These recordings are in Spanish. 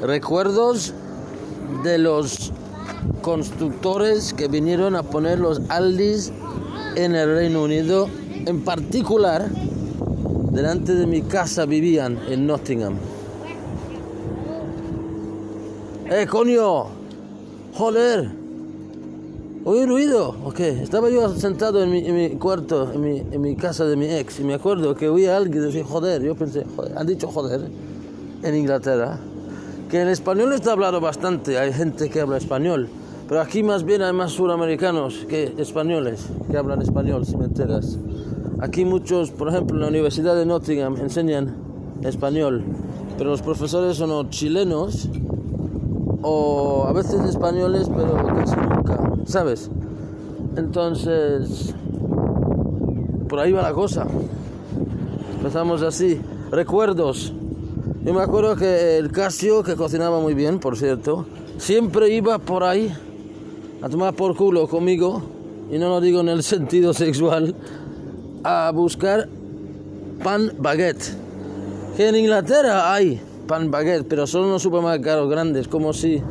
recuerdos de los constructores que vinieron a poner los Aldis en el Reino Unido, en particular delante de mi casa vivían en Nottingham. ¡Eh, coño! ¡Joder! ¿Oí ruido? ¿O qué? Estaba yo sentado en mi, en mi cuarto, en mi, en mi, casa de mi ex, y me acuerdo que oí a alguien decir joder. Yo pensé, joder, han dicho joder en Inglaterra. Que en español está hablado bastante, hay gente que habla español. Pero aquí más bien hay más suramericanos que españoles que hablan español, si me enteras. Aquí muchos, por ejemplo, en la Universidad de Nottingham enseñan español, pero los profesores son chilenos o a veces españoles, pero casi nunca, ¿sabes? Entonces, por ahí va la cosa. Empezamos así. Recuerdos. Yo me acuerdo que el Casio, que cocinaba muy bien, por cierto, siempre iba por ahí a tomar por culo conmigo, y no lo digo en el sentido sexual, a buscar pan baguette. Que en Inglaterra hay pan baguette, pero son unos supermercados grandes, como si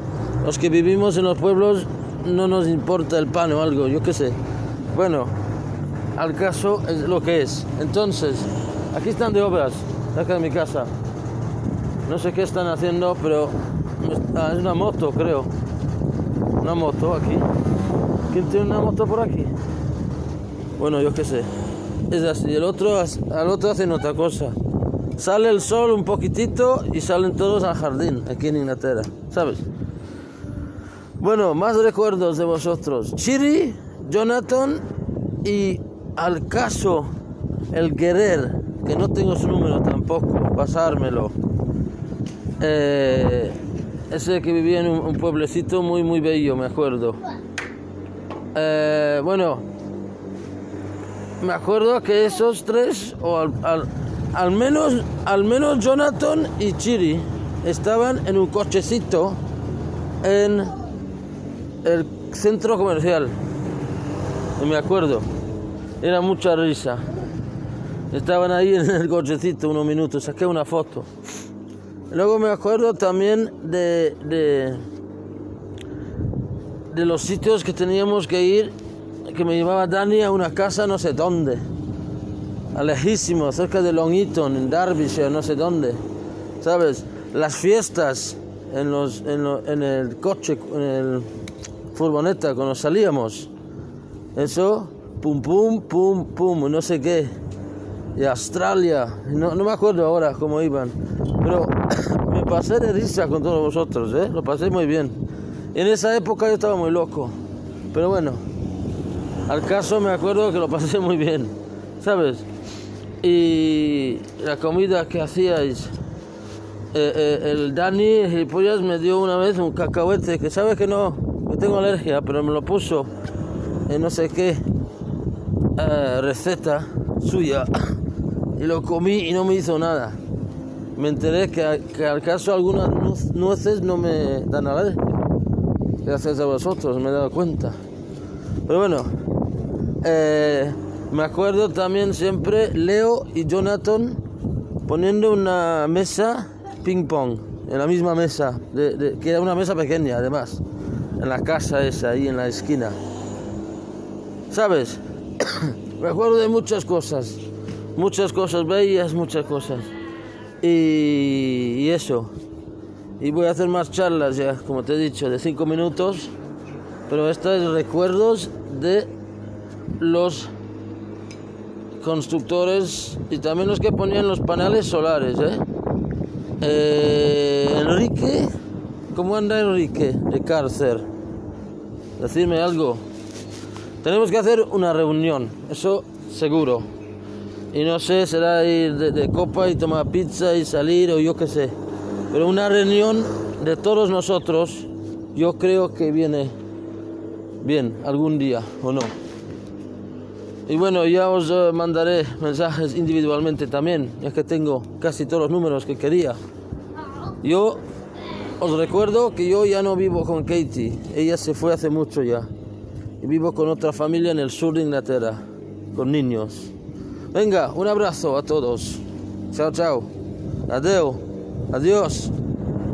los que vivimos en los pueblos no nos importa el pan o algo, yo qué sé. Bueno, al caso es lo que es. Entonces, aquí están de obras, cerca de mi casa. No sé qué están haciendo, pero ah, es una moto, creo. Una moto aquí. ¿Quién tiene una moto por aquí? Bueno, yo qué sé es así. El otro, al otro hacen otra cosa. Sale el sol un poquitito y salen todos al jardín, aquí en Inglaterra, ¿sabes? Bueno, más recuerdos de vosotros. Chiri, Jonathan y al caso el Guerrer, que no tengo su número tampoco, pasármelo. Eh, ese que vivía en un, pueblecito muy, muy bello, me acuerdo. Eh, bueno, me acuerdo que esos tres, o al, menos, al menos Jonathan y Chiri, estaban en un cochecito en el centro comercial. Me acuerdo, era mucha risa. Estaban ahí en el cochecito unos minutos, saqué una foto. Luego me acuerdo también de, de, los sitios que teníamos que ir que me llevaba Dani a una casa no sé dónde, alejísimo, cerca de Long Eaton, en Derbyshire, no sé dónde. ¿Sabes? Las fiestas en, los, en, el coche, en el furgoneta, cuando salíamos. Eso, pum, pum, pum, pum, no sé qué. Australia, no, me acuerdo ahora cómo iban. Pero me pasé de risa con todos vosotros, ¿eh? Lo pasé muy bien. En esa época yo estaba muy loco. Pero bueno, al caso me acuerdo que lo pasé muy bien, ¿sabes? Y la comida que hacíais, eh, eh, el Dani Gilipollas me dio una vez un cacahuete que sabe que no, que tengo alergia, pero me lo puso en no sé qué eh, receta suya y lo comí y no me hizo nada. Me enteré que, al caso algunas nueces no me dan alergia. Gracias a vosotros me he dado cuenta. Pero bueno, eh, me acuerdo también siempre Leo y Jonathan poniendo una mesa ping pong en la misma mesa, que era una mesa pequeña además, en la casa esa ahí en la esquina. ¿Sabes? me acuerdo de muchas cosas, muchas cosas bellas, muchas cosas. Y, eso. Y voy a hacer más charlas ya, como te he dicho, de cinco minutos. Pero estos es recuerdos de los constructores y también los que ponían los paneles solares. ¿eh? Eh, Enrique, ¿cómo anda Enrique de cárcel? Decirme algo. Tenemos que hacer una reunión, eso seguro. Y no sé, será ir de, de copa y tomar pizza y salir o yo qué sé. Pero una reunión de todos nosotros, yo creo que viene bien algún día o no. Y bueno, ya os eh, mandaré mensajes individualmente también, ya que tengo casi todos los números que quería. Yo os recuerdo que yo ya no vivo con Katie, ella se fue hace mucho ya. Y vivo con otra familia en el sur de Inglaterra, con niños. Venga, un abrazo a todos. Chao, chao. Adeo. Adiós.